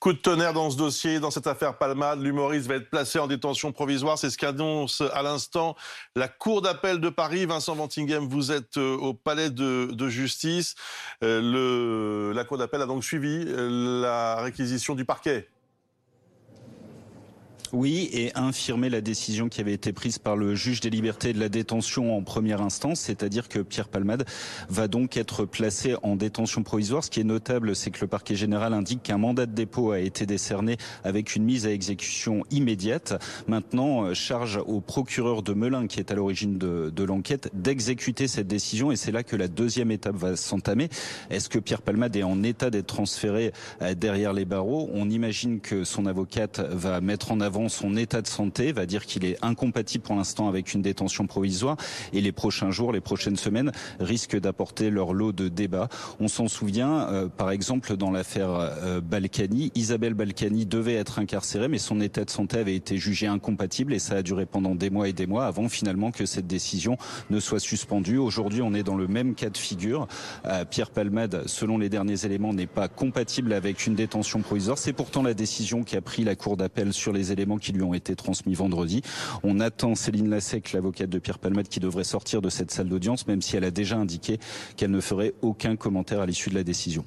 Coup de tonnerre dans ce dossier, dans cette affaire Palmade. L'humoriste va être placé en détention provisoire. C'est ce qu'annonce à l'instant la Cour d'appel de Paris. Vincent Ventingham, vous êtes euh, au palais de, justice. Euh, la Cour d'appel a donc suivi euh, la réquisition du parquet. Oui, et infirmer la décision qui avait été prise par le juge des libertés et de la détention en première instance, c'est-à-dire que Pierre Palmade va donc être placé en détention provisoire. Ce qui est notable, c'est que le parquet général indique qu'un mandat de dépôt a été décerné avec une mise à exécution immédiate. Maintenant, euh, charge au procureur de Melun, qui est à l'origine de, de l'enquête, d'exécuter cette décision, et c'est là que la deuxième étape va s'entamer. Est-ce que Pierre Palmade est en état d'être transféré euh, derrière les barreaux? On imagine que son avocate va mettre en avant son état de santé, va dire qu'il est incompatible pour l'instant avec une détention provisoire et les prochains jours, les prochaines semaines risquent d'apporter leur lot de débats. On s'en souvient, euh, par exemple, dans l'affaire euh, Balkany, Isabelle Balkany devait être incarcérée, mais son état de santé avait été jugé incompatible et ça a duré pendant des mois et des mois avant finalement que cette décision ne soit suspendue. Aujourd'hui, on est dans le même cas de figure. Euh, Pierre Palmade, selon les derniers éléments, n'est pas compatible avec une détention provisoire. C'est pourtant la décision qui a pris la Cour d'appel sur les qui lui ont été transmis vendredi. On attend Céline Lassec, l'avocate de Pierre Palmade, qui devrait sortir de cette salle d'audience, même si elle a déjà indiqué qu'elle ne ferait aucun commentaire à l'issue de la décision.